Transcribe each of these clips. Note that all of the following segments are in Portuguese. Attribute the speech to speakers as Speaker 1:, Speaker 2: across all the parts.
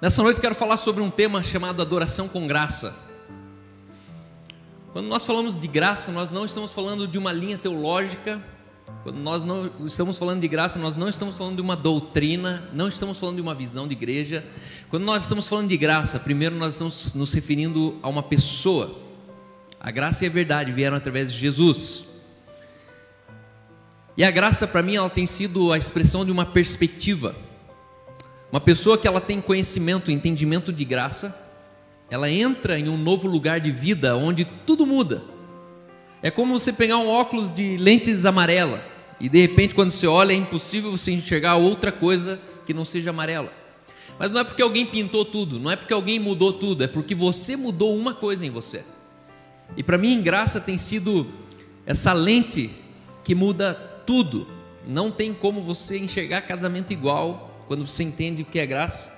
Speaker 1: Nessa noite quero falar sobre um tema chamado adoração com graça. Quando nós falamos de graça, nós não estamos falando de uma linha teológica. Quando nós não estamos falando de graça, nós não estamos falando de uma doutrina, não estamos falando de uma visão de igreja. Quando nós estamos falando de graça, primeiro nós estamos nos referindo a uma pessoa. A graça e a verdade vieram através de Jesus. E a graça para mim ela tem sido a expressão de uma perspectiva uma pessoa que ela tem conhecimento, entendimento de graça, ela entra em um novo lugar de vida onde tudo muda. É como você pegar um óculos de lentes amarela e de repente quando você olha é impossível você enxergar outra coisa que não seja amarela. Mas não é porque alguém pintou tudo, não é porque alguém mudou tudo, é porque você mudou uma coisa em você. E para mim, graça tem sido essa lente que muda tudo. Não tem como você enxergar casamento igual, quando você entende o que é graça.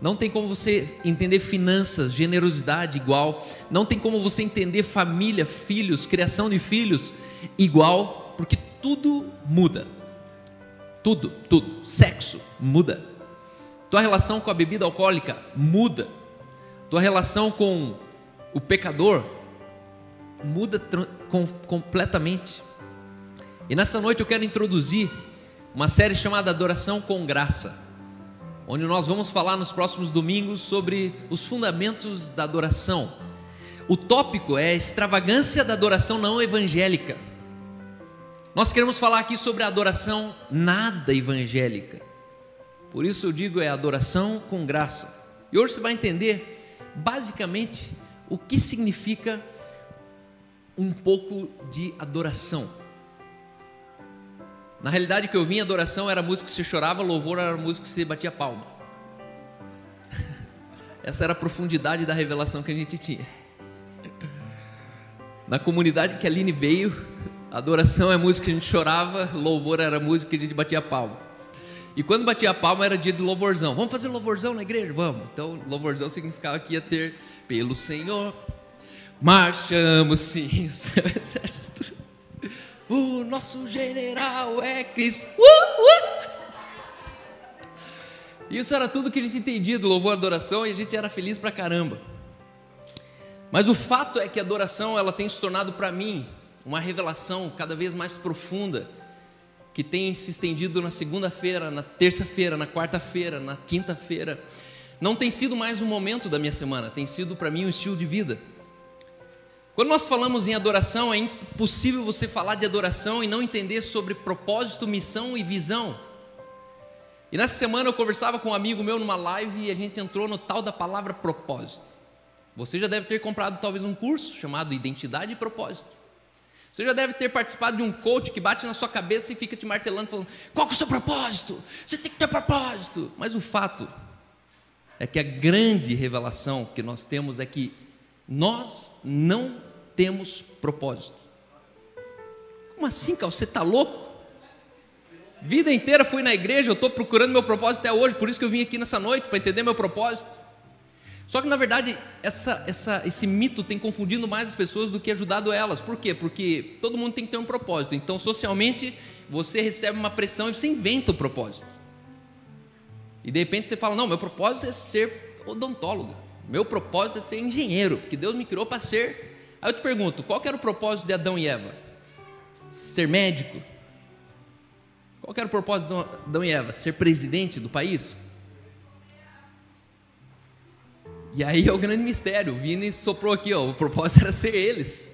Speaker 1: Não tem como você entender finanças, generosidade igual. Não tem como você entender família, filhos, criação de filhos igual, porque tudo muda. Tudo, tudo. Sexo muda. Tua relação com a bebida alcoólica muda. Tua relação com o pecador muda com, completamente. E nessa noite eu quero introduzir uma série chamada Adoração com Graça onde nós vamos falar nos próximos domingos sobre os fundamentos da adoração. O tópico é extravagância da adoração não evangélica. Nós queremos falar aqui sobre a adoração nada evangélica. Por isso eu digo é adoração com graça. E hoje você vai entender basicamente o que significa um pouco de adoração. Na realidade, o que eu vim, adoração era música que se chorava, louvor era música que se batia palma. Essa era a profundidade da revelação que a gente tinha. Na comunidade que a Aline veio, adoração é música que a gente chorava, louvor era música que a gente batia palma. E quando batia palma era dia de louvorzão. Vamos fazer louvorzão na igreja? Vamos. Então, louvorzão significava que ia ter pelo Senhor. Marchamos sim, exército. O nosso general é Cristo. Uh, uh. Isso era tudo que a gente entendia do louvor e adoração e a gente era feliz pra caramba. Mas o fato é que a adoração ela tem se tornado para mim uma revelação cada vez mais profunda que tem se estendido na segunda-feira, na terça-feira, na quarta-feira, na quinta-feira. Não tem sido mais um momento da minha semana, tem sido para mim um estilo de vida. Quando nós falamos em adoração, é impossível você falar de adoração e não entender sobre propósito, missão e visão. E nessa semana eu conversava com um amigo meu numa live e a gente entrou no tal da palavra propósito. Você já deve ter comprado talvez um curso chamado Identidade e Propósito. Você já deve ter participado de um coach que bate na sua cabeça e fica te martelando, falando: qual é o seu propósito? Você tem que ter propósito. Mas o fato é que a grande revelação que nós temos é que nós não temos propósito. Como assim, cara? Você está louco? Vida inteira fui na igreja, eu estou procurando meu propósito até hoje, por isso que eu vim aqui nessa noite, para entender meu propósito. Só que na verdade, essa, essa, esse mito tem confundido mais as pessoas do que ajudado elas. Por quê? Porque todo mundo tem que ter um propósito. Então, socialmente, você recebe uma pressão e você inventa o propósito. E de repente você fala: Não, meu propósito é ser odontólogo. Meu propósito é ser engenheiro, porque Deus me criou para ser. Aí eu te pergunto, qual era o propósito de Adão e Eva? Ser médico? Qual era o propósito de Adão e Eva? Ser presidente do país? E aí é o grande mistério. O Vini soprou aqui, ó, o propósito era ser eles.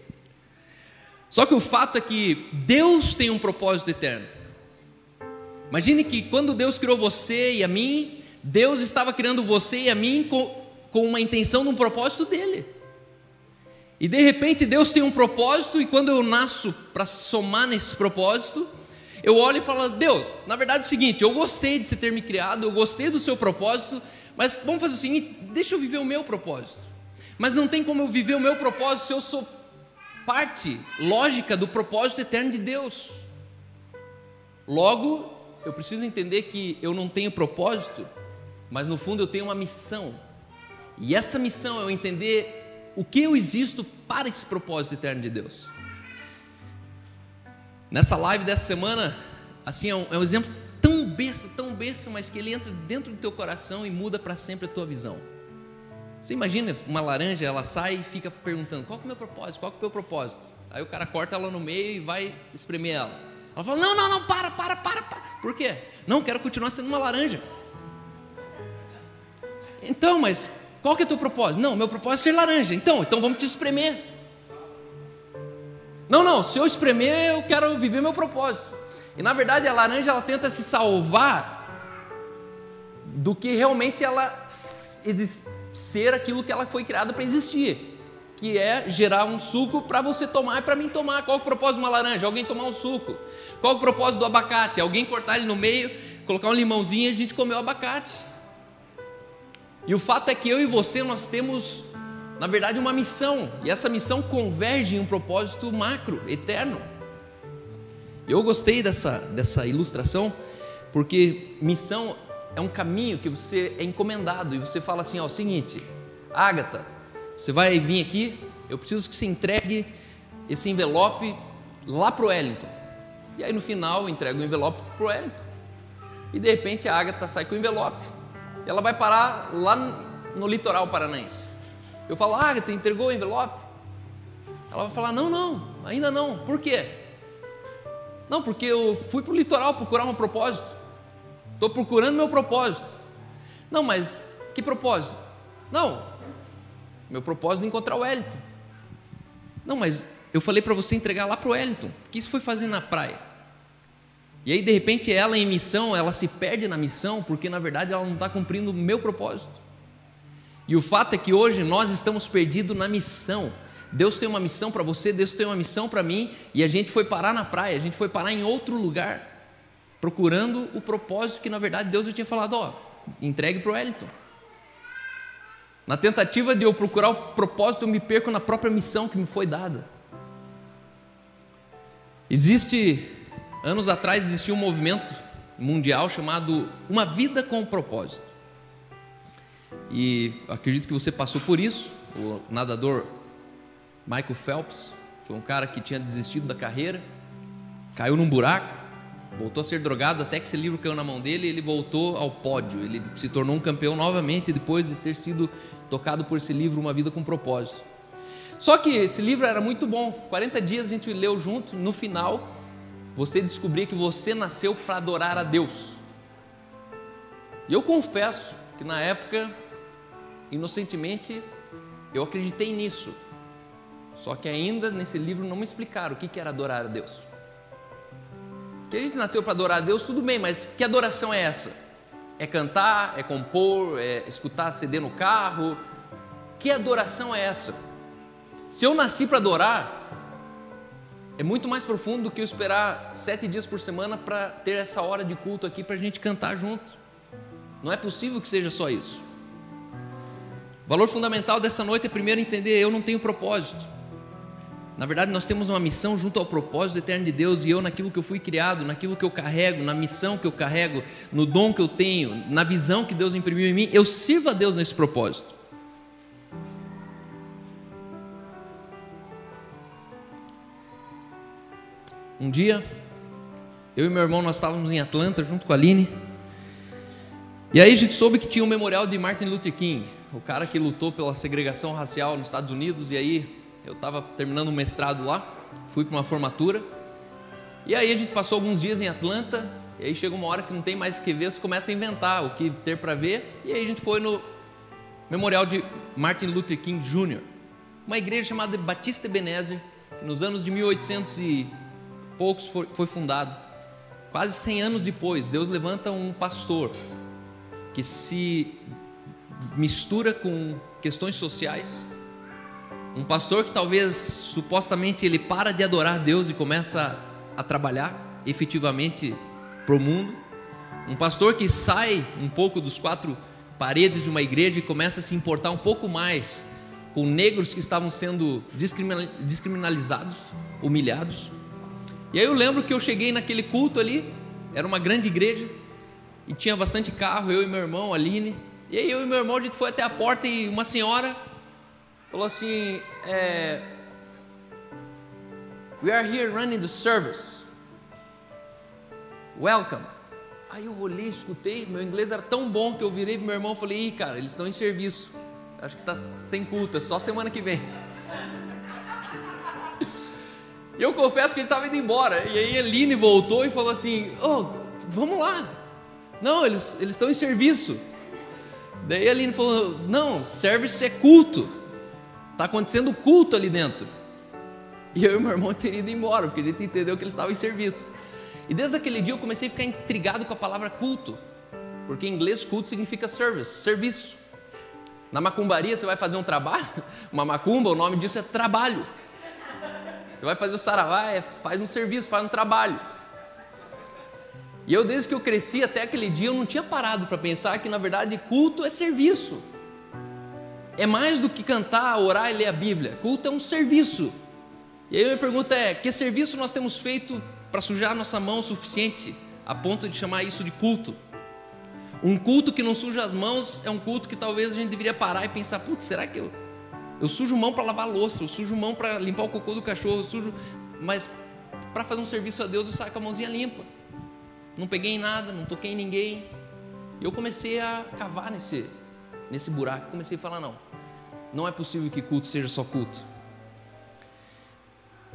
Speaker 1: Só que o fato é que Deus tem um propósito eterno. Imagine que quando Deus criou você e a mim, Deus estava criando você e a mim com com uma intenção, num propósito dele. E de repente Deus tem um propósito, e quando eu nasço para somar nesse propósito, eu olho e falo: Deus, na verdade é o seguinte, eu gostei de você ter me criado, eu gostei do seu propósito, mas vamos fazer o seguinte: deixa eu viver o meu propósito. Mas não tem como eu viver o meu propósito se eu sou parte lógica do propósito eterno de Deus. Logo, eu preciso entender que eu não tenho propósito, mas no fundo eu tenho uma missão. E essa missão é eu entender o que eu existo para esse propósito eterno de Deus. Nessa live dessa semana, assim, é um, é um exemplo tão besta, tão besta, mas que ele entra dentro do teu coração e muda para sempre a tua visão. Você imagina uma laranja, ela sai e fica perguntando: qual é o meu propósito? Qual é o meu propósito? Aí o cara corta ela no meio e vai espremer ela. Ela fala: não, não, não, para, para, para, para. Por quê? Não, quero continuar sendo uma laranja. Então, mas qual que é o teu propósito? Não, meu propósito é ser laranja. Então, então vamos te espremer. Não, não, se eu espremer, eu quero viver meu propósito. E na verdade a laranja ela tenta se salvar do que realmente ela ser aquilo que ela foi criada para existir, que é gerar um suco para você tomar e para mim tomar. Qual é o propósito de uma laranja? Alguém tomar um suco. Qual é o propósito do abacate? Alguém cortar ele no meio, colocar um limãozinho e a gente comer o abacate. E o fato é que eu e você nós temos, na verdade, uma missão, e essa missão converge em um propósito macro, eterno. Eu gostei dessa, dessa ilustração, porque missão é um caminho que você é encomendado e você fala assim: ó, seguinte, Ágata, você vai vir aqui, eu preciso que você entregue esse envelope lá para o Wellington. E aí no final entrega o envelope para o Wellington. E de repente a Ágata sai com o envelope. E ela vai parar lá no litoral paranaense. Eu falo, Ágata, entregou o envelope? Ela vai falar, não, não, ainda não. Por quê? Não, porque eu fui para o litoral procurar um propósito. Estou procurando meu propósito. Não, mas que propósito? Não, meu propósito é encontrar o Wellington. Não, mas eu falei para você entregar lá para o Wellington. Que isso foi fazer na praia? E aí, de repente, ela em missão, ela se perde na missão, porque na verdade ela não está cumprindo o meu propósito. E o fato é que hoje nós estamos perdidos na missão. Deus tem uma missão para você, Deus tem uma missão para mim, e a gente foi parar na praia, a gente foi parar em outro lugar procurando o propósito que na verdade Deus já tinha falado, ó, entregue para o Wellington. Na tentativa de eu procurar o propósito, eu me perco na própria missão que me foi dada. Existe, anos atrás, existia um movimento mundial chamado Uma Vida com Propósito. E acredito que você passou por isso. O nadador Michael Phelps foi um cara que tinha desistido da carreira, caiu num buraco, voltou a ser drogado até que esse livro caiu na mão dele e ele voltou ao pódio. Ele se tornou um campeão novamente depois de ter sido tocado por esse livro Uma Vida com Propósito. Só que esse livro era muito bom. 40 dias a gente leu junto. No final, você descobria que você nasceu para adorar a Deus. E eu confesso que na época, inocentemente, eu acreditei nisso. Só que ainda nesse livro não me explicaram o que era adorar a Deus. Que a gente nasceu para adorar a Deus, tudo bem, mas que adoração é essa? É cantar, é compor, é escutar CD no carro? Que adoração é essa? Se eu nasci para adorar, é muito mais profundo do que eu esperar sete dias por semana para ter essa hora de culto aqui para a gente cantar junto. Não é possível que seja só isso. O valor fundamental dessa noite é primeiro entender: eu não tenho propósito. Na verdade, nós temos uma missão junto ao propósito eterno de Deus e eu, naquilo que eu fui criado, naquilo que eu carrego, na missão que eu carrego, no dom que eu tenho, na visão que Deus imprimiu em mim, eu sirvo a Deus nesse propósito. Um dia, eu e meu irmão nós estávamos em Atlanta junto com a Aline. E aí a gente soube que tinha um memorial de Martin Luther King, o cara que lutou pela segregação racial nos Estados Unidos. E aí eu estava terminando um mestrado lá, fui para uma formatura. E aí a gente passou alguns dias em Atlanta, e aí chega uma hora que não tem mais o que ver, você começa a inventar o que ter para ver. E aí a gente foi no memorial de Martin Luther King Jr., uma igreja chamada Batista Ebenezer, que nos anos de 1800 e poucos foi, foi fundado. Quase 100 anos depois, Deus levanta um pastor que se mistura com questões sociais um pastor que talvez supostamente ele para de adorar Deus e começa a trabalhar efetivamente para o mundo. Um pastor que sai um pouco dos quatro paredes de uma igreja e começa a se importar um pouco mais com negros que estavam sendo descriminalizados, humilhados. E aí eu lembro que eu cheguei naquele culto ali, era uma grande igreja, e tinha bastante carro, eu e meu irmão, Aline. E aí eu e meu irmão, a gente foi até a porta e uma senhora falou assim: é, We are here running the service. Welcome. Aí eu olhei, escutei, meu inglês era tão bom que eu virei pro meu irmão e falei: Ih, cara, eles estão em serviço. Acho que está sem culto, é só semana que vem. E eu confesso que ele estava indo embora. E aí Eline voltou e falou assim: oh, vamos lá. Não, eles estão em serviço. Daí a Aline falou: Não, service é culto. Está acontecendo culto ali dentro. E eu e meu irmão teriam ido embora, porque a gente entendeu que eles estavam em serviço. E desde aquele dia eu comecei a ficar intrigado com a palavra culto, porque em inglês culto significa service, serviço. Na macumbaria você vai fazer um trabalho, uma macumba, o nome disso é trabalho. Você vai fazer o saravá, é, faz um serviço, faz um trabalho. E eu, desde que eu cresci até aquele dia, eu não tinha parado para pensar que, na verdade, culto é serviço. É mais do que cantar, orar e ler a Bíblia. Culto é um serviço. E aí a minha pergunta é: que serviço nós temos feito para sujar nossa mão o suficiente a ponto de chamar isso de culto? Um culto que não suja as mãos é um culto que talvez a gente deveria parar e pensar: putz, será que eu, eu sujo mão para lavar louça, eu sujo mão para limpar o cocô do cachorro, eu sujo, mas para fazer um serviço a Deus eu saio com a mãozinha limpa não peguei em nada, não toquei em ninguém. E eu comecei a cavar nesse, nesse buraco, comecei a falar: não, não é possível que culto seja só culto.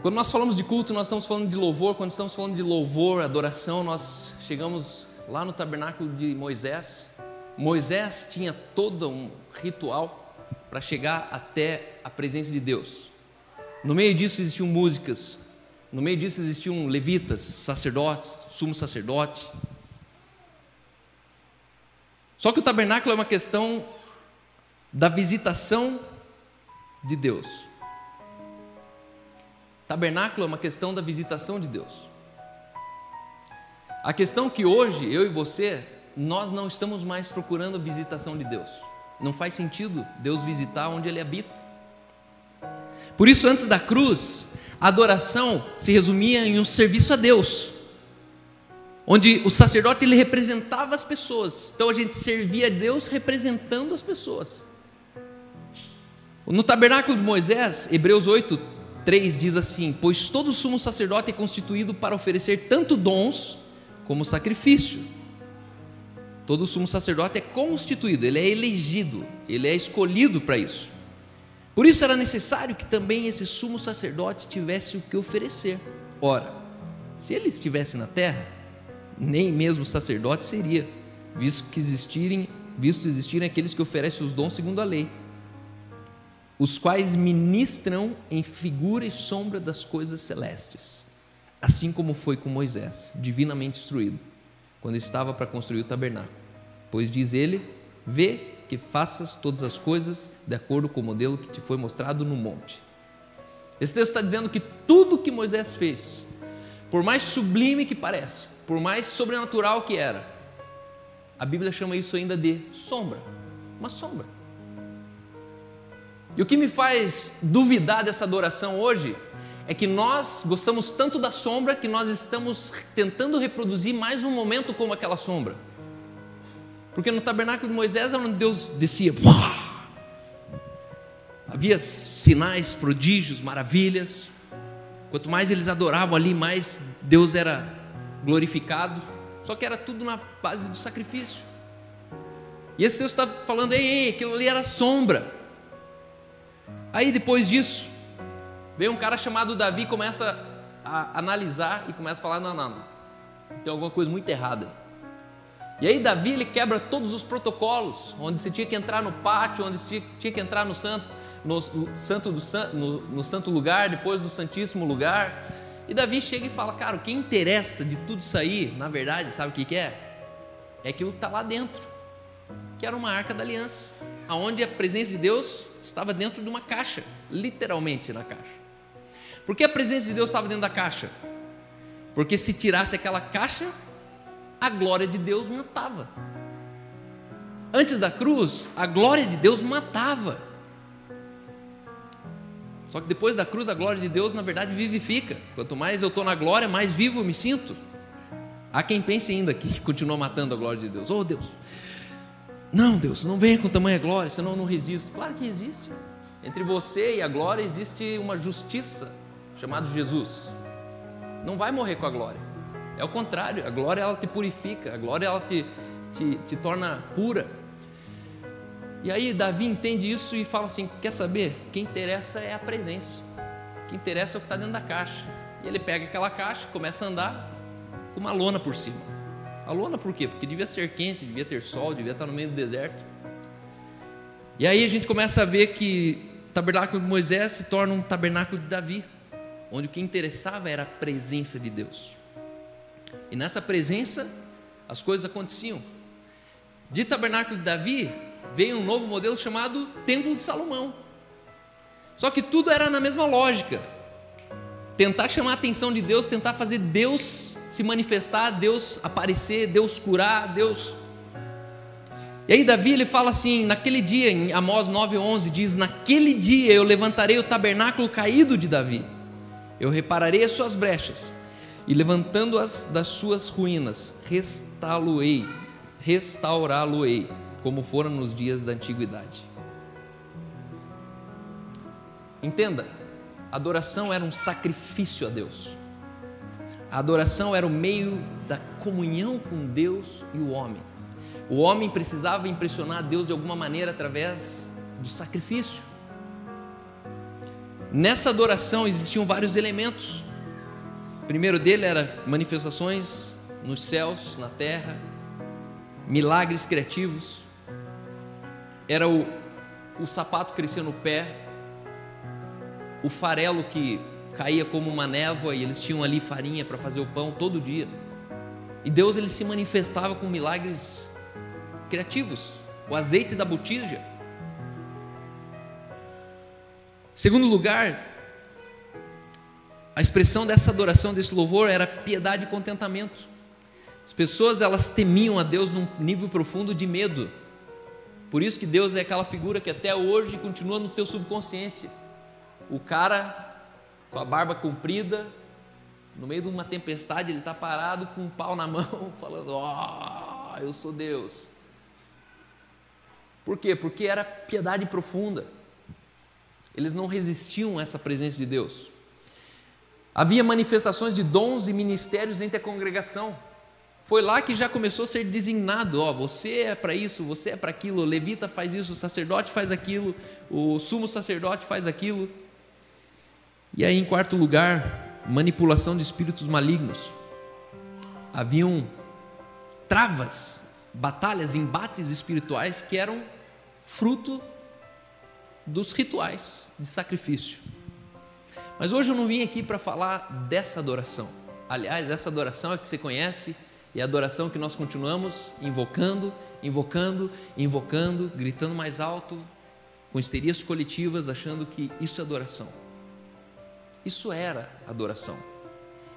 Speaker 1: Quando nós falamos de culto, nós estamos falando de louvor. Quando estamos falando de louvor, adoração, nós chegamos lá no tabernáculo de Moisés. Moisés tinha todo um ritual para chegar até a presença de Deus. No meio disso existiam músicas, no meio disso existiam levitas, sacerdotes, sumo sacerdote. Só que o tabernáculo é uma questão da visitação de Deus. Tabernáculo é uma questão da visitação de Deus. A questão que hoje eu e você, nós não estamos mais procurando a visitação de Deus. Não faz sentido Deus visitar onde Ele habita. Por isso, antes da cruz, a adoração se resumia em um serviço a Deus, onde o sacerdote ele representava as pessoas. Então a gente servia a Deus representando as pessoas. No tabernáculo de Moisés, Hebreus 8, 3 diz assim: Pois todo sumo sacerdote é constituído para oferecer tanto dons como sacrifício. Todo sumo sacerdote é constituído, ele é elegido, ele é escolhido para isso. Por isso era necessário que também esse sumo sacerdote tivesse o que oferecer. Ora, se ele estivesse na terra, nem mesmo sacerdote seria, visto que existirem, visto existirem aqueles que oferecem os dons segundo a lei, os quais ministram em figura e sombra das coisas celestes, assim como foi com Moisés, divinamente instruído, quando estava para construir o tabernáculo. Pois diz ele: Vê que faças todas as coisas de acordo com o modelo que te foi mostrado no monte. Esse texto está dizendo que tudo que Moisés fez, por mais sublime que pareça, por mais sobrenatural que era, a Bíblia chama isso ainda de sombra, uma sombra. E o que me faz duvidar dessa adoração hoje é que nós gostamos tanto da sombra que nós estamos tentando reproduzir mais um momento como aquela sombra. Porque no tabernáculo de Moisés era onde Deus descia. Havia sinais, prodígios, maravilhas. Quanto mais eles adoravam ali, mais Deus era glorificado. Só que era tudo na base do sacrifício. E esse texto está falando, ei, ei, aquilo ali era sombra. Aí depois disso, veio um cara chamado Davi, começa a analisar e começa a falar: não, não, não, tem alguma coisa muito errada. E aí Davi ele quebra todos os protocolos, onde você tinha que entrar no pátio, onde você tinha que entrar no santo, no, santo do, no, no santo lugar, depois do santíssimo lugar. E Davi chega e fala, cara, o que interessa de tudo isso aí, na verdade, sabe o que, que é? É aquilo que está lá dentro, que era uma arca da aliança, aonde a presença de Deus estava dentro de uma caixa, literalmente na caixa. Por que a presença de Deus estava dentro da caixa? Porque se tirasse aquela caixa, a glória de Deus matava. Antes da cruz, a glória de Deus matava. Só que depois da cruz, a glória de Deus, na verdade, vivifica. Quanto mais eu estou na glória, mais vivo eu me sinto. Há quem pense ainda que continua matando a glória de Deus. Oh Deus, não, Deus, não venha com tamanha glória, senão eu não resisto. Claro que existe. Entre você e a glória existe uma justiça chamada Jesus. Não vai morrer com a glória. É o contrário, a glória ela te purifica, a glória ela te, te, te torna pura. E aí Davi entende isso e fala assim: quer saber? O que interessa é a presença, o que interessa é o que está dentro da caixa. E ele pega aquela caixa, começa a andar com uma lona por cima. A lona por quê? Porque devia ser quente, devia ter sol, devia estar no meio do deserto. E aí a gente começa a ver que o tabernáculo de Moisés se torna um tabernáculo de Davi, onde o que interessava era a presença de Deus. E nessa presença as coisas aconteciam. De tabernáculo de Davi veio um novo modelo chamado Templo de Salomão. Só que tudo era na mesma lógica. Tentar chamar a atenção de Deus, tentar fazer Deus se manifestar, Deus aparecer, Deus curar, Deus. E aí Davi ele fala assim, naquele dia, em Amós 9:11 diz: "Naquele dia eu levantarei o tabernáculo caído de Davi. Eu repararei as suas brechas e levantando-as das suas ruínas, restaurá-lo-ei, restaurá-lo-ei, como foram nos dias da antiguidade." Entenda, adoração era um sacrifício a Deus. A adoração era o meio da comunhão com Deus e o homem. O homem precisava impressionar Deus de alguma maneira através do sacrifício. Nessa adoração existiam vários elementos. O primeiro dele era manifestações nos céus, na terra, milagres criativos. Era o, o sapato crescer no pé, o farelo que caía como uma névoa e eles tinham ali farinha para fazer o pão todo dia. E Deus ele se manifestava com milagres criativos, o azeite da botija. Segundo lugar, a expressão dessa adoração, desse louvor era piedade e contentamento. As pessoas elas temiam a Deus num nível profundo de medo. Por isso que Deus é aquela figura que até hoje continua no teu subconsciente. O cara com a barba comprida, no meio de uma tempestade, ele está parado com um pau na mão, falando: Ó, oh, eu sou Deus. Por quê? Porque era piedade profunda. Eles não resistiam a essa presença de Deus. Havia manifestações de dons e ministérios entre a congregação. Foi lá que já começou a ser designado: ó, você é para isso, você é para aquilo, o levita faz isso, o sacerdote faz aquilo, o sumo sacerdote faz aquilo. E aí, em quarto lugar, manipulação de espíritos malignos. Haviam travas, batalhas, embates espirituais que eram fruto dos rituais de sacrifício. Mas hoje eu não vim aqui para falar dessa adoração. Aliás, essa adoração é que você conhece e a adoração que nós continuamos invocando, invocando, invocando, gritando mais alto, com histerias coletivas, achando que isso é adoração. Isso era adoração.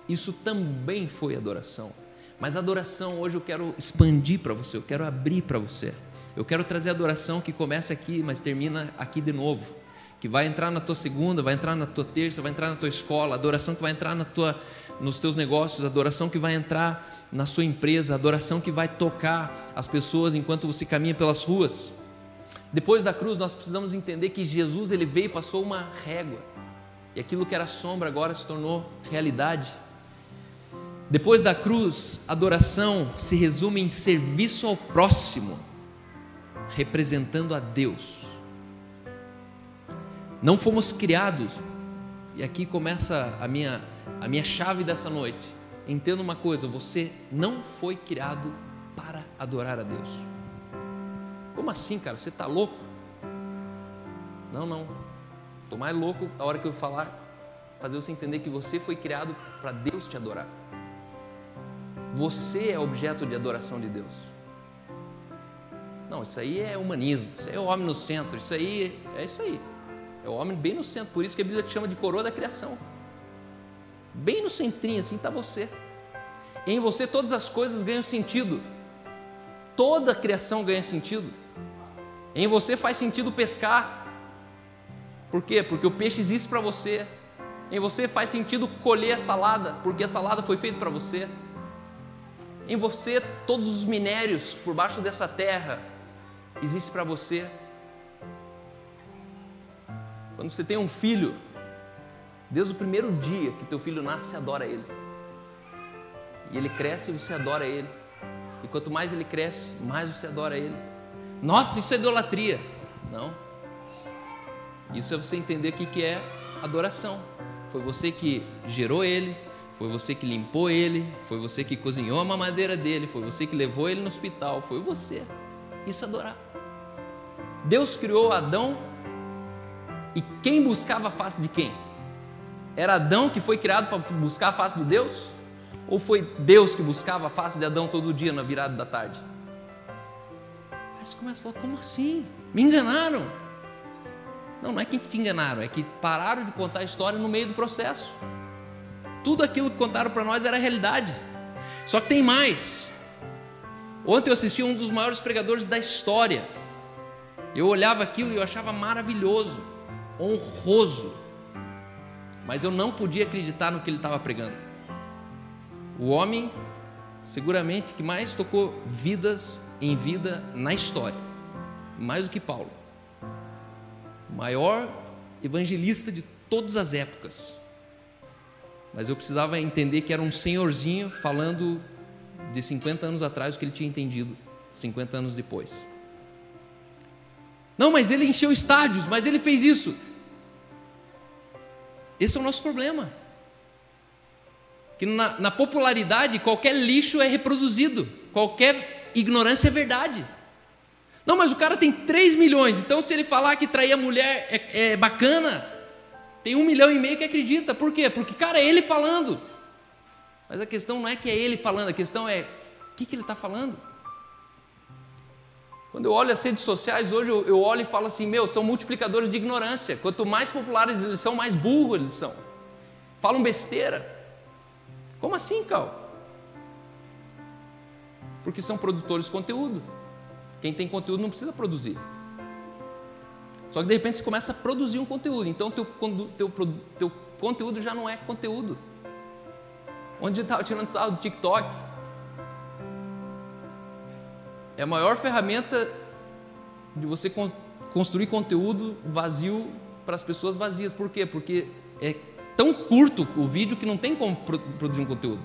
Speaker 1: Isso também foi adoração. Mas adoração hoje eu quero expandir para você, eu quero abrir para você. Eu quero trazer a adoração que começa aqui, mas termina aqui de novo. Que vai entrar na tua segunda, vai entrar na tua terça, vai entrar na tua escola, adoração que vai entrar na tua, nos teus negócios, adoração que vai entrar na sua empresa, adoração que vai tocar as pessoas enquanto você caminha pelas ruas. Depois da cruz, nós precisamos entender que Jesus ele veio e passou uma régua e aquilo que era sombra agora se tornou realidade. Depois da cruz, adoração se resume em serviço ao próximo, representando a Deus. Não fomos criados, e aqui começa a minha, a minha chave dessa noite. Entenda uma coisa: você não foi criado para adorar a Deus. Como assim, cara? Você está louco? Não, não. Estou mais louco a hora que eu falar, fazer você entender que você foi criado para Deus te adorar. Você é objeto de adoração de Deus. Não, isso aí é humanismo, isso aí é o homem no centro, isso aí é isso aí. É o homem bem no centro, por isso que a Bíblia te chama de coroa da criação. Bem no centrinho, assim está você. Em você todas as coisas ganham sentido. Toda a criação ganha sentido. Em você faz sentido pescar, por quê? Porque o peixe existe para você. Em você faz sentido colher a salada, porque a salada foi feita para você. Em você, todos os minérios por baixo dessa terra existem para você. Quando você tem um filho, desde o primeiro dia que teu filho nasce, você adora ele. E ele cresce e você adora ele. E quanto mais ele cresce, mais você adora ele. Nossa, isso é idolatria. Não. Isso é você entender o que é adoração. Foi você que gerou ele, foi você que limpou ele, foi você que cozinhou a mamadeira dele, foi você que levou ele no hospital, foi você. Isso é adorar. Deus criou Adão e quem buscava a face de quem? Era Adão que foi criado para buscar a face de Deus? Ou foi Deus que buscava a face de Adão todo dia na virada da tarde? Aí você começa a falar: como assim? Me enganaram. Não, não é que te enganaram, é que pararam de contar a história no meio do processo. Tudo aquilo que contaram para nós era realidade. Só que tem mais. Ontem eu assisti um dos maiores pregadores da história. Eu olhava aquilo e eu achava maravilhoso, honroso. Mas eu não podia acreditar no que ele estava pregando. O homem, seguramente, que mais tocou vidas em vida na história, mais do que Paulo. O maior evangelista de todas as épocas. Mas eu precisava entender que era um senhorzinho falando de 50 anos atrás o que ele tinha entendido 50 anos depois. Não, mas ele encheu estádios, mas ele fez isso. Esse é o nosso problema. Que na, na popularidade qualquer lixo é reproduzido, qualquer ignorância é verdade. Não, mas o cara tem 3 milhões, então se ele falar que trair a mulher é, é bacana, tem um milhão e meio que acredita. Por quê? Porque, cara, é ele falando. Mas a questão não é que é ele falando, a questão é o que, que ele está falando. Quando eu olho as redes sociais hoje, eu, eu olho e falo assim: meu, são multiplicadores de ignorância. Quanto mais populares eles são, mais burros eles são. Falam besteira. Como assim, Cal? Porque são produtores de conteúdo. Quem tem conteúdo não precisa produzir. Só que de repente você começa a produzir um conteúdo. Então teu, teu, teu conteúdo já não é conteúdo. Onde estava tirando sarro do TikTok? É a maior ferramenta de você construir conteúdo vazio para as pessoas vazias. Por quê? Porque é tão curto o vídeo que não tem como produzir um conteúdo.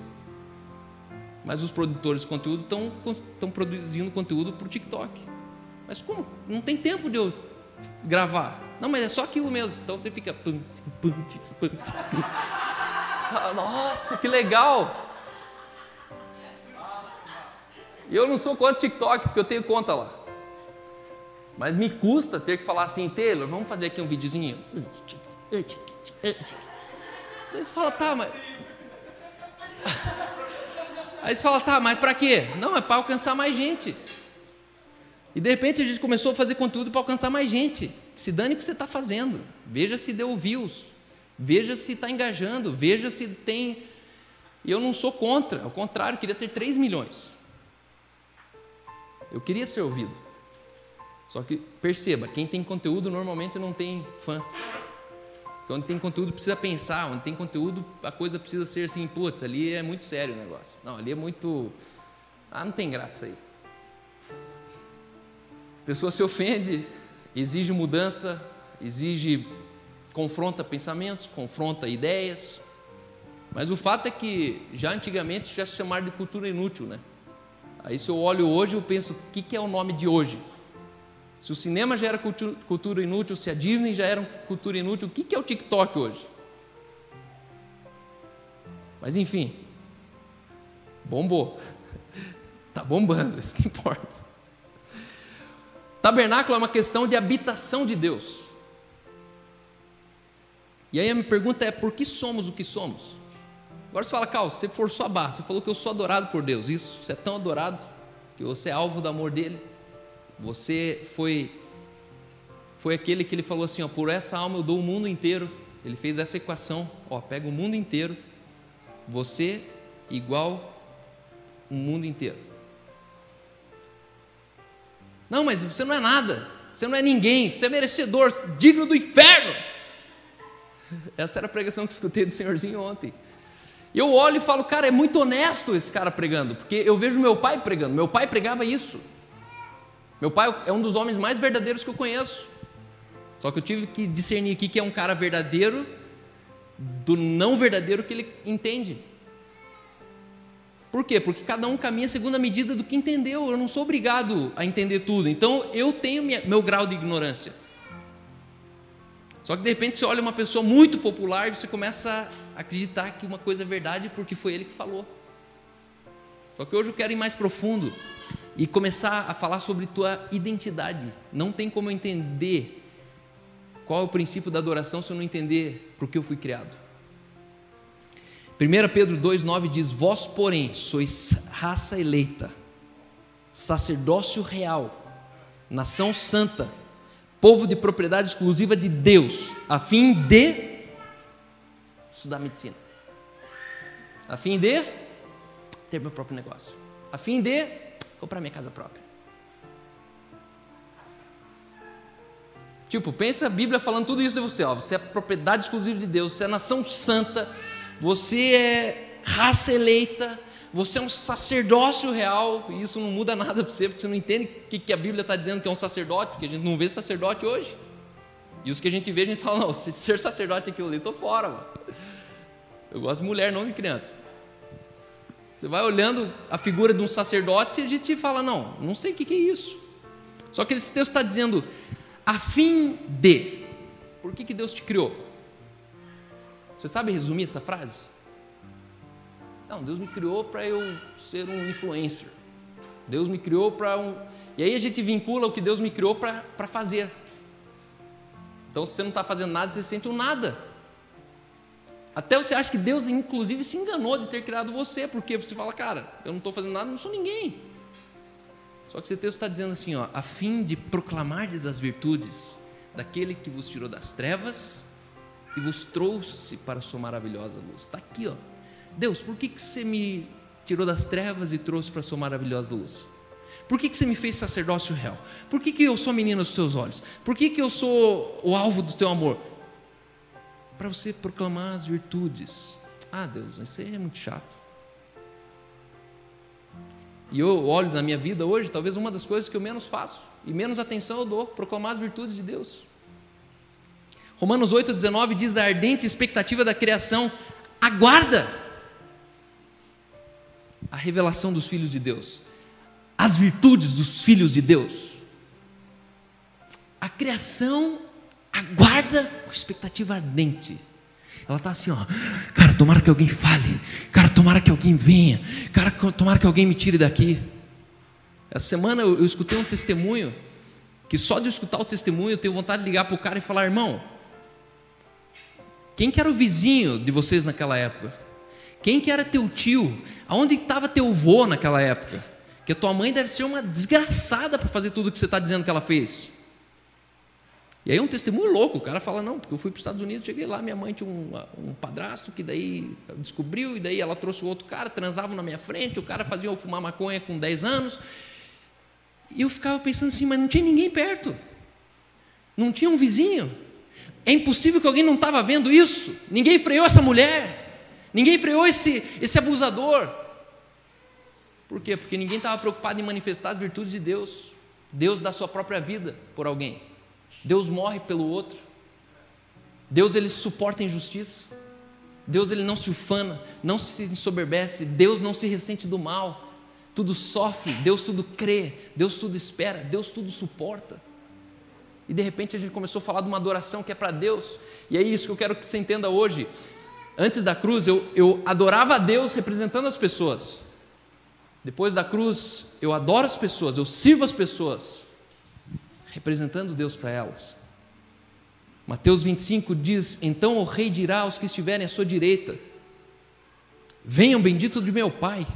Speaker 1: Mas os produtores de conteúdo estão, produzindo conteúdo para o TikTok. Mas como? Não tem tempo de eu gravar. Não, mas é só aquilo mesmo. Então você fica. Nossa, que legal! E eu não sou contra TikTok, porque eu tenho conta lá. Mas me custa ter que falar assim, Taylor, vamos fazer aqui um videozinho. Aí você fala, tá, mas. Aí você fala, tá, mas para quê? Não, é para alcançar mais gente. E de repente a gente começou a fazer conteúdo para alcançar mais gente. Se dane o que você está fazendo. Veja se deu views. Veja se está engajando. Veja se tem. E eu não sou contra, ao contrário, queria ter 3 milhões. Eu queria ser ouvido. Só que perceba, quem tem conteúdo normalmente não tem fã. Onde tem conteúdo precisa pensar, onde tem conteúdo a coisa precisa ser assim, putz, ali é muito sério o negócio. Não, ali é muito. Ah, não tem graça aí. A pessoa se ofende, exige mudança, exige. confronta pensamentos, confronta ideias. Mas o fato é que já antigamente já se chamaram de cultura inútil, né? Aí se eu olho hoje, eu penso, o que, que é o nome de hoje? Se o cinema já era cultura inútil, se a Disney já era cultura inútil, o que é o TikTok hoje? Mas enfim, bombou. Está bombando, isso que importa. Tabernáculo é uma questão de habitação de Deus. E aí a minha pergunta é: por que somos o que somos? Agora você fala, Carlos, você forçou a barra, você falou que eu sou adorado por Deus. Isso, você é tão adorado que você é alvo do amor dele. Você foi foi aquele que ele falou assim, ó, por essa alma eu dou o mundo inteiro. Ele fez essa equação, ó, pega o mundo inteiro, você igual o mundo inteiro. Não, mas você não é nada, você não é ninguém, você é merecedor, digno do inferno. Essa era a pregação que escutei do senhorzinho ontem. Eu olho e falo, cara, é muito honesto esse cara pregando, porque eu vejo meu pai pregando, meu pai pregava isso. Meu pai é um dos homens mais verdadeiros que eu conheço. Só que eu tive que discernir aqui que é um cara verdadeiro do não verdadeiro que ele entende. Por quê? Porque cada um caminha segundo a medida do que entendeu. Eu não sou obrigado a entender tudo. Então eu tenho minha, meu grau de ignorância. Só que de repente você olha uma pessoa muito popular e você começa acreditar que uma coisa é verdade porque foi ele que falou. Só que hoje eu quero ir mais profundo e começar a falar sobre tua identidade. Não tem como eu entender qual é o princípio da adoração se eu não entender por que eu fui criado. 1 Pedro 2,9 diz: Vós, porém, sois raça eleita, sacerdócio real, nação santa, povo de propriedade exclusiva de Deus, a fim de estudar medicina, a fim de ter meu próprio negócio, a fim de comprar minha casa própria. Tipo, pensa a Bíblia falando tudo isso de você, ó, você é propriedade exclusiva de Deus, você é nação santa, você é raça eleita, você é um sacerdócio real, e isso não muda nada para você, porque você não entende o que, a Bíblia está dizendo que é um sacerdote, porque a gente não vê sacerdote hoje. E os que a gente vê, a gente fala, não, se ser sacerdote aquilo ali, estou fora, mano. Eu gosto de mulher, não de criança. Você vai olhando a figura de um sacerdote e a gente fala, não, não sei o que, que é isso. Só que esse texto está dizendo, a fim de. Por que, que Deus te criou? Você sabe resumir essa frase? Não, Deus me criou para eu ser um influencer. Deus me criou para um. E aí a gente vincula o que Deus me criou para fazer. Então, se você não está fazendo nada, você sente um nada. Até você acha que Deus, inclusive, se enganou de ter criado você, porque você fala, cara, eu não estou fazendo nada, não sou ninguém. Só que esse texto está dizendo assim, ó, a fim de proclamardes as virtudes daquele que vos tirou das trevas e vos trouxe para a sua maravilhosa luz. Está aqui, ó. Deus, por que, que você me tirou das trevas e trouxe para a sua maravilhosa luz? Por que, que você me fez sacerdócio real? Por que, que eu sou menina dos seus olhos? Por que, que eu sou o alvo do teu amor? Para você proclamar as virtudes. Ah, Deus, isso é muito chato. E eu olho na minha vida hoje, talvez uma das coisas que eu menos faço e menos atenção eu dou, proclamar as virtudes de Deus. Romanos 8,19 diz: a ardente expectativa da criação aguarda a revelação dos filhos de Deus, as virtudes dos filhos de Deus. A criação aguarda com expectativa ardente. Ela está assim, ó, cara, tomara que alguém fale, cara, tomara que alguém venha, cara, tomara que alguém me tire daqui. Essa semana eu, eu escutei um testemunho, que só de escutar o testemunho eu tenho vontade de ligar para o cara e falar, irmão, quem que era o vizinho de vocês naquela época? Quem que era teu tio? Aonde estava teu vô naquela época? Que a tua mãe deve ser uma desgraçada para fazer tudo o que você está dizendo que ela fez. E aí é um testemunho louco, o cara fala, não, porque eu fui para os Estados Unidos, cheguei lá, minha mãe tinha um, um padrasto que daí descobriu, e daí ela trouxe o outro cara, transavam na minha frente, o cara fazia eu fumar maconha com 10 anos. E eu ficava pensando assim, mas não tinha ninguém perto. Não tinha um vizinho. É impossível que alguém não estava vendo isso. Ninguém freou essa mulher. Ninguém freou esse, esse abusador. Por quê? Porque ninguém estava preocupado em manifestar as virtudes de Deus. Deus dá sua própria vida por alguém. Deus morre pelo outro. Deus ele suporta a injustiça. Deus ele não se ufana, não se ensoberbece. Deus não se ressente do mal. Tudo sofre, Deus tudo crê, Deus tudo espera, Deus tudo suporta e de repente a gente começou a falar de uma adoração que é para Deus, e é isso que eu quero que você entenda hoje. Antes da cruz, eu, eu adorava a Deus representando as pessoas, depois da cruz, eu adoro as pessoas, eu sirvo as pessoas, representando Deus para elas. Mateus 25 diz: Então o rei dirá aos que estiverem à sua direita: Venham, bendito de meu Pai,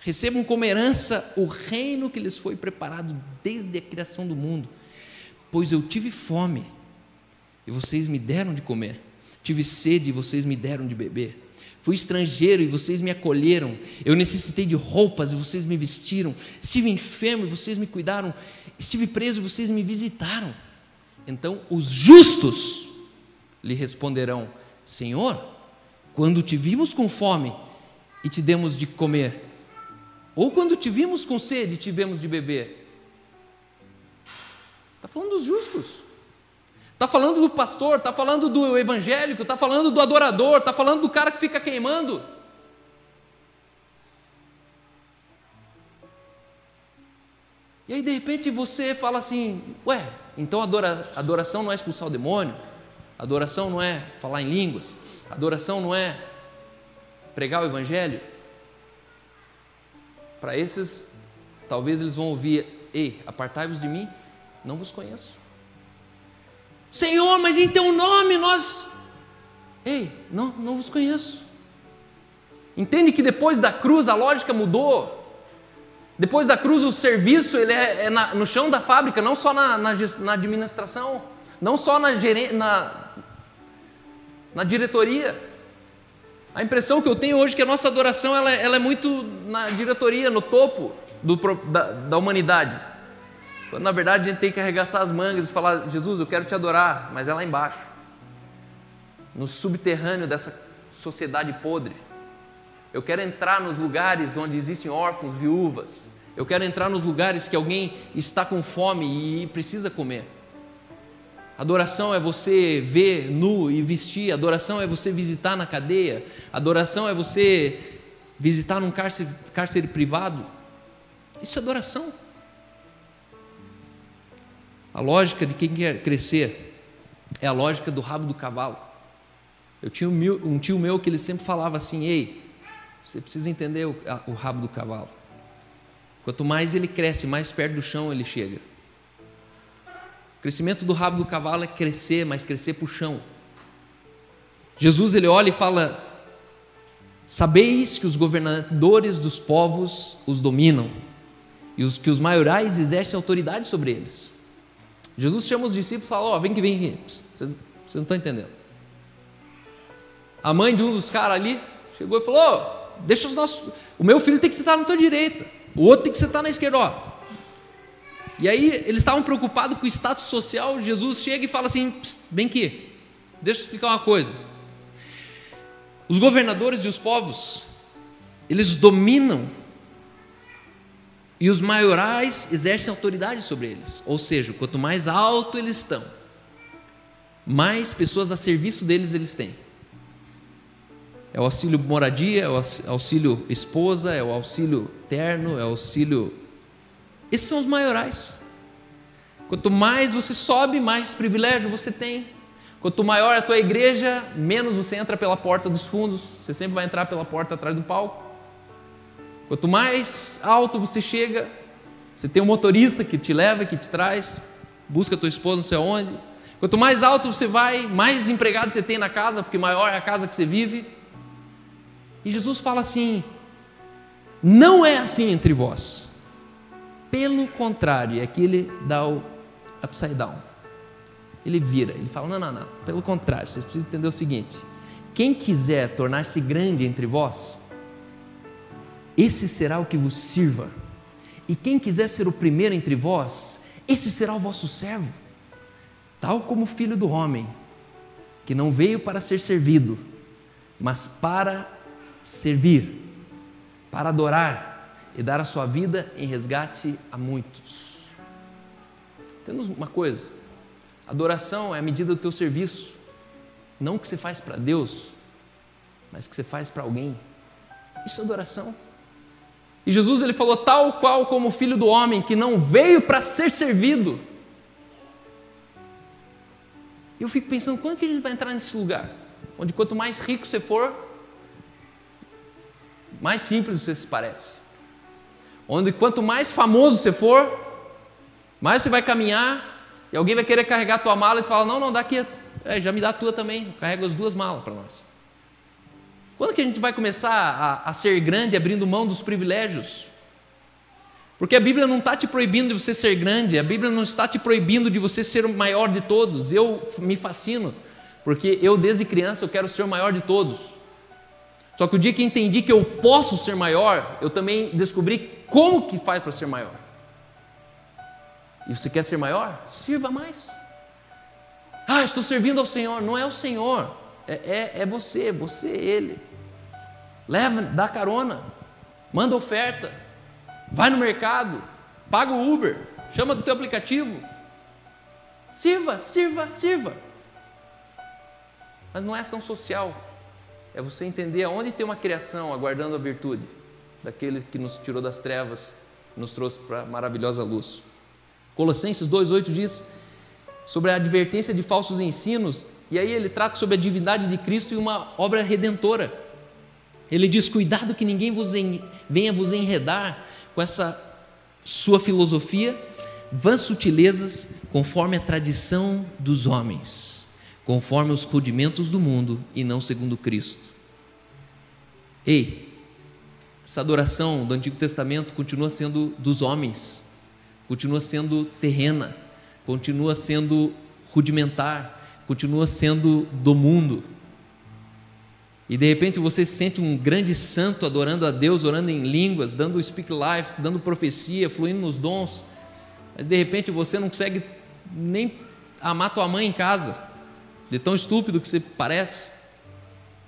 Speaker 1: recebam como herança o reino que lhes foi preparado desde a criação do mundo Pois eu tive fome e vocês me deram de comer, tive sede e vocês me deram de beber. Fui estrangeiro e vocês me acolheram. Eu necessitei de roupas e vocês me vestiram. Estive enfermo e vocês me cuidaram. Estive preso e vocês me visitaram. Então os justos lhe responderão: Senhor, quando te vimos com fome e te demos de comer, ou quando te vimos com sede e te demos de beber, Está falando dos justos. Está falando do pastor, está falando do evangélico, está falando do adorador, está falando do cara que fica queimando. E aí de repente você fala assim: ué, então adora, adoração não é expulsar o demônio, adoração não é falar em línguas, adoração não é pregar o evangelho. Para esses, talvez eles vão ouvir: ei, apartai-vos de mim, não vos conheço. Senhor, mas em teu nome nós. Ei, não, não vos conheço. Entende que depois da cruz a lógica mudou. Depois da cruz o serviço ele é, é na, no chão da fábrica, não só na, na, na administração, não só na, na, diretoria. A impressão que eu tenho hoje é que a nossa adoração ela, ela é muito na diretoria, no topo do, da, da humanidade. Quando na verdade a gente tem que arregaçar as mangas e falar: Jesus, eu quero te adorar, mas é lá embaixo, no subterrâneo dessa sociedade podre. Eu quero entrar nos lugares onde existem órfãos, viúvas. Eu quero entrar nos lugares que alguém está com fome e precisa comer. Adoração é você ver nu e vestir. Adoração é você visitar na cadeia. Adoração é você visitar num cárcere, cárcere privado. Isso é adoração. A lógica de quem quer crescer é a lógica do rabo do cavalo. Eu tinha um tio meu que ele sempre falava assim: Ei, você precisa entender o, rabo do cavalo. Quanto mais ele cresce, mais perto do chão ele chega. O crescimento do rabo do cavalo é crescer, mas crescer para o chão. Jesus ele olha e fala: Sabeis que os governadores dos povos os dominam e os que os maiorais exercem autoridade sobre eles. Jesus chama os discípulos e fala: Ó, oh, vem que vem aqui. Vocês, não estão entendendo. A mãe de um dos caras ali chegou e falou: oh, deixa os nossos. O meu filho tem que sentar na tua direita, o outro tem que sentar na esquerda. Ó. E aí eles estavam preocupados com o status social. Jesus chega e fala assim: vem aqui, deixa eu explicar uma coisa. Os governadores e os povos, eles dominam e os maiorais exercem autoridade sobre eles. Ou seja, quanto mais alto eles estão, mais pessoas a serviço deles eles têm é o auxílio moradia, é o auxílio esposa, é o auxílio terno, é o auxílio. Esses são os maiorais. Quanto mais você sobe, mais privilégio você tem. Quanto maior a tua igreja, menos você entra pela porta dos fundos, você sempre vai entrar pela porta atrás do palco. Quanto mais alto você chega, você tem um motorista que te leva, que te traz, busca tua esposa não sei aonde. Quanto mais alto você vai, mais empregados você tem na casa, porque maior é a casa que você vive. E Jesus fala assim: não é assim entre vós. Pelo contrário, é que ele dá o upside down. Ele vira, ele fala: não, não, não. Pelo contrário, vocês precisam entender o seguinte: quem quiser tornar-se grande entre vós, esse será o que vos sirva. E quem quiser ser o primeiro entre vós, esse será o vosso servo. Tal como o filho do homem, que não veio para ser servido, mas para servir, para adorar e dar a sua vida em resgate a muitos. Temos uma coisa: adoração é a medida do teu serviço, não que você faz para Deus, mas que você faz para alguém. Isso é adoração. E Jesus ele falou tal qual como o filho do homem que não veio para ser servido. Eu fico pensando quando que a gente vai entrar nesse lugar, onde quanto mais rico você for, mais simples você se parece. Onde quanto mais famoso você for, mais você vai caminhar e alguém vai querer carregar a tua mala e você fala: Não, não, dá aqui, é, já me dá a tua também, carrega as duas malas para nós. Quando que a gente vai começar a, a ser grande abrindo mão dos privilégios? Porque a Bíblia não está te proibindo de você ser grande, a Bíblia não está te proibindo de você ser o maior de todos. Eu me fascino, porque eu desde criança eu quero ser o maior de todos. Só que o dia que entendi que eu posso ser maior, eu também descobri como que faz para ser maior. E você quer ser maior? Sirva mais. Ah, estou servindo ao Senhor. Não é o Senhor, é, é, é você, você, Ele. Leva, dá carona, manda oferta, vai no mercado, paga o Uber, chama do teu aplicativo. Sirva, sirva, sirva. Mas não é ação social, é você entender aonde tem uma criação aguardando a virtude daquele que nos tirou das trevas nos trouxe para a maravilhosa luz. Colossenses 2,8 diz sobre a advertência de falsos ensinos, e aí ele trata sobre a divindade de Cristo e uma obra redentora. Ele diz: Cuidado que ninguém vos en... venha vos enredar com essa sua filosofia, vãs sutilezas, conforme a tradição dos homens, conforme os rudimentos do mundo e não segundo Cristo. Ei, essa adoração do Antigo Testamento continua sendo dos homens, continua sendo terrena, continua sendo rudimentar, continua sendo do mundo. E de repente você se sente um grande santo adorando a Deus, orando em línguas, dando speak life, dando profecia, fluindo nos dons. Mas de repente você não consegue nem amar tua mãe em casa, de tão estúpido que você parece.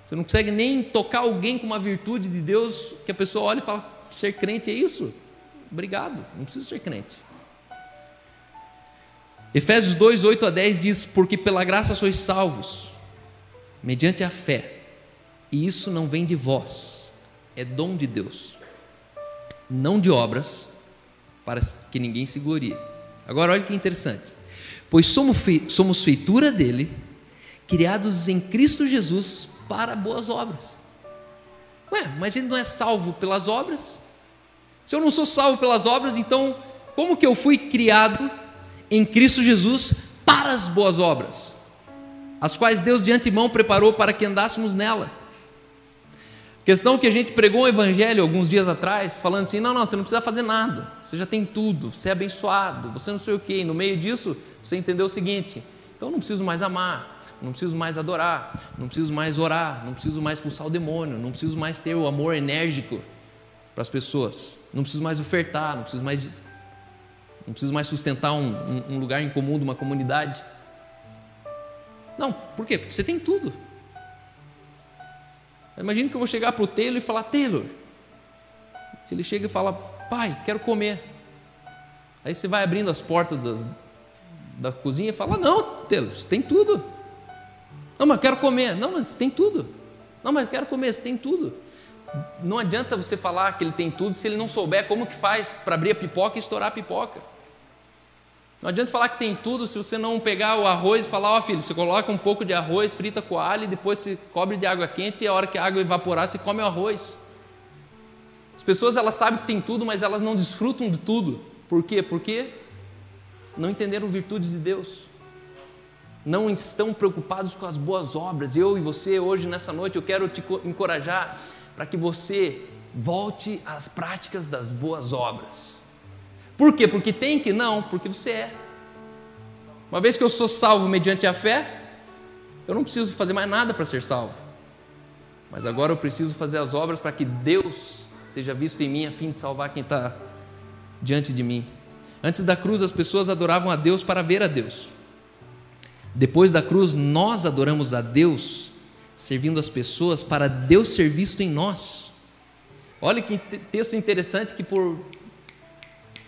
Speaker 1: Você não consegue nem tocar alguém com uma virtude de Deus que a pessoa olha e fala: ser crente é isso? Obrigado, não preciso ser crente. Efésios 2, 8 a 10 diz: Porque pela graça sois salvos, mediante a fé, e isso não vem de vós, é dom de Deus, não de obras, para que ninguém se glorie. Agora olha que interessante: Pois somos feitura dele, criados em Cristo Jesus para boas obras. Ué, mas a gente não é salvo pelas obras? Se eu não sou salvo pelas obras, então como que eu fui criado em Cristo Jesus para as boas obras, as quais Deus de antemão preparou para que andássemos nela? Questão que a gente pregou o evangelho alguns dias atrás, falando assim: não, não, você não precisa fazer nada, você já tem tudo, você é abençoado, você não sei o quê. E no meio disso, você entendeu o seguinte: então eu não preciso mais amar, não preciso mais adorar, não preciso mais orar, não preciso mais expulsar o demônio, não preciso mais ter o amor enérgico para as pessoas, não preciso mais ofertar, não preciso mais, não preciso mais sustentar um, um, um lugar em comum de uma comunidade. Não, por quê? Porque você tem tudo. Imagina que eu vou chegar para o Taylor e falar: Taylor. Ele chega e fala: Pai, quero comer. Aí você vai abrindo as portas das, da cozinha e fala: Não, Taylor, você tem tudo. Não, mas quero comer. Não, mas tem tudo. Não, mas quero comer, você tem tudo. Não adianta você falar que ele tem tudo se ele não souber como que faz para abrir a pipoca e estourar a pipoca. Não adianta falar que tem tudo se você não pegar o arroz e falar, ó oh, filho, você coloca um pouco de arroz, frita com alho, e depois se cobre de água quente e a hora que a água evaporar, você come o arroz. As pessoas elas sabem que tem tudo, mas elas não desfrutam de tudo. Por quê? Porque não entenderam virtudes de Deus não estão preocupados com as boas obras. Eu e você, hoje, nessa noite, eu quero te encorajar para que você volte às práticas das boas obras. Por quê? Porque tem que? Não, porque você é. Uma vez que eu sou salvo mediante a fé, eu não preciso fazer mais nada para ser salvo. Mas agora eu preciso fazer as obras para que Deus seja visto em mim a fim de salvar quem está diante de mim. Antes da cruz, as pessoas adoravam a Deus para ver a Deus. Depois da cruz, nós adoramos a Deus, servindo as pessoas para Deus ser visto em nós. Olha que texto interessante que por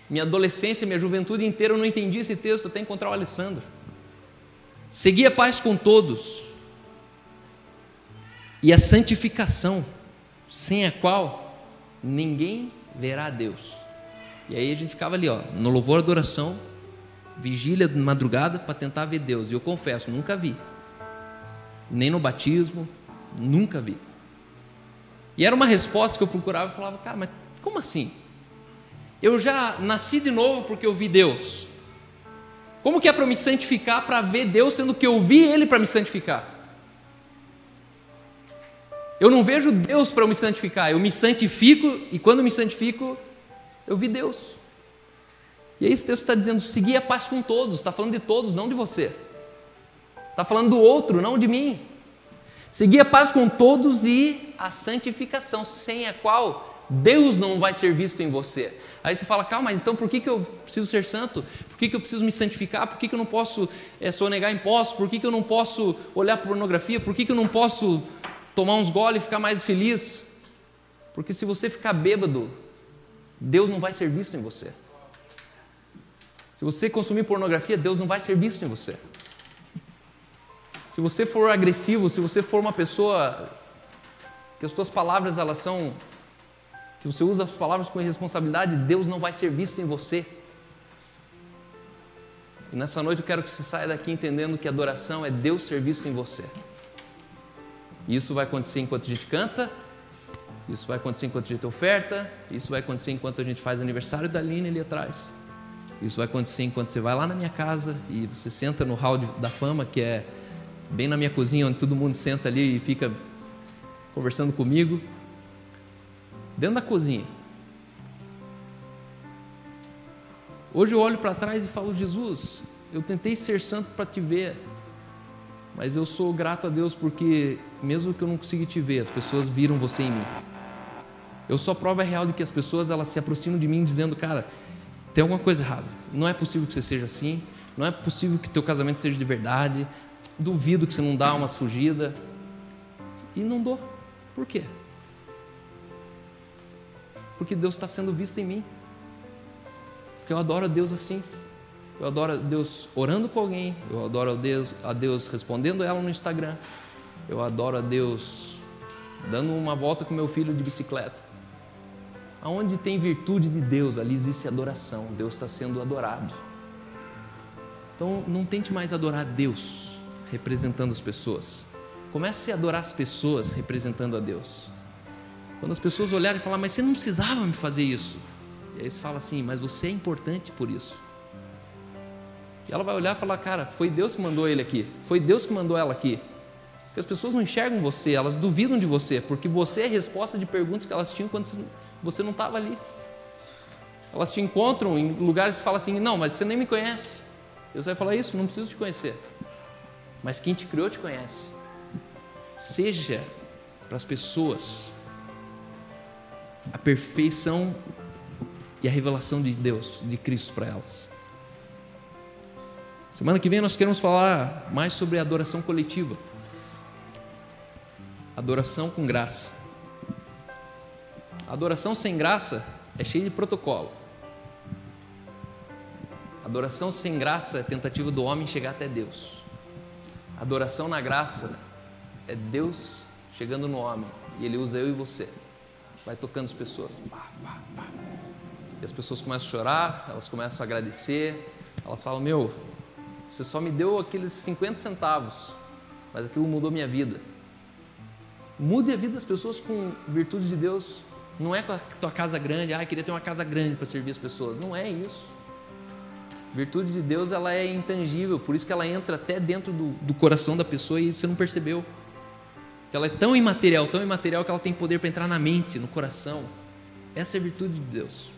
Speaker 1: minha adolescência, minha juventude inteira eu não entendi esse texto até encontrar o Alessandro. Segui a paz com todos e a santificação, sem a qual ninguém verá a Deus. E aí a gente ficava ali, ó, no louvor adoração, vigília de madrugada para tentar ver Deus. E eu confesso, nunca vi. Nem no batismo, nunca vi. E era uma resposta que eu procurava e falava, cara, mas como assim? Eu já nasci de novo porque eu vi Deus. Como que é para me santificar para ver Deus, sendo que eu vi Ele para me santificar? Eu não vejo Deus para me santificar, eu me santifico e quando me santifico, eu vi Deus. E aí esse texto está dizendo: seguir a paz com todos, está falando de todos, não de você. Está falando do outro, não de mim. Seguir a paz com todos e a santificação, sem a qual Deus não vai ser visto em você. Aí você fala, calma, mas então por que, que eu preciso ser santo? Por que, que eu preciso me santificar? Por que, que eu não posso é, sonegar impostos? Por que, que eu não posso olhar pornografia? Por que, que eu não posso tomar uns goles e ficar mais feliz? Porque se você ficar bêbado, Deus não vai ser visto em você. Se você consumir pornografia, Deus não vai ser visto em você. Se você for agressivo, se você for uma pessoa que as suas palavras elas são que você usa as palavras com irresponsabilidade, Deus não vai ser visto em você. E nessa noite eu quero que você saia daqui entendendo que adoração é Deus ser visto em você. E isso vai acontecer enquanto a gente canta, isso vai acontecer enquanto a gente oferta, isso vai acontecer enquanto a gente faz aniversário da Aline ali atrás. Isso vai acontecer enquanto você vai lá na minha casa e você senta no hall da fama, que é bem na minha cozinha, onde todo mundo senta ali e fica conversando comigo. Dentro da cozinha. Hoje eu olho para trás e falo, Jesus, eu tentei ser santo para te ver, mas eu sou grato a Deus porque, mesmo que eu não consiga te ver, as pessoas viram você em mim. Eu sou a prova real de que as pessoas elas se aproximam de mim dizendo, cara, tem alguma coisa errada. Não é possível que você seja assim. Não é possível que teu casamento seja de verdade. Duvido que você não dá umas fugidas. E não dou. Por quê? Porque Deus está sendo visto em mim. Porque eu adoro a Deus assim. Eu adoro a Deus orando com alguém. Eu adoro a Deus, a Deus respondendo ela no Instagram. Eu adoro a Deus dando uma volta com meu filho de bicicleta. Aonde tem virtude de Deus, ali existe adoração. Deus está sendo adorado. Então, não tente mais adorar Deus representando as pessoas. Comece a adorar as pessoas representando a Deus. Quando as pessoas olharem e falar, mas você não precisava me fazer isso. E aí você fala assim, mas você é importante por isso. E ela vai olhar e falar, cara, foi Deus que mandou ele aqui. Foi Deus que mandou ela aqui. Porque as pessoas não enxergam você, elas duvidam de você, porque você é a resposta de perguntas que elas tinham quando você não estava ali. Elas te encontram em lugares e falam assim: não, mas você nem me conhece. Deus vai falar isso, não preciso te conhecer. Mas quem te criou te conhece. Seja para as pessoas a perfeição e a revelação de Deus, de Cristo para elas. Semana que vem nós queremos falar mais sobre adoração coletiva. Adoração com graça. Adoração sem graça é cheia de protocolo. Adoração sem graça é tentativa do homem chegar até Deus. Adoração na graça é Deus chegando no homem e ele usa eu e você. Vai tocando as pessoas. E as pessoas começam a chorar, elas começam a agradecer, elas falam: Meu, você só me deu aqueles 50 centavos, mas aquilo mudou minha vida. Mude a vida das pessoas com virtudes de Deus. Não é com a tua casa grande, ah, queria ter uma casa grande para servir as pessoas. Não é isso. Virtude de Deus ela é intangível, por isso que ela entra até dentro do, do coração da pessoa e você não percebeu. Ela é tão imaterial, tão imaterial que ela tem poder para entrar na mente, no coração. Essa é a virtude de Deus.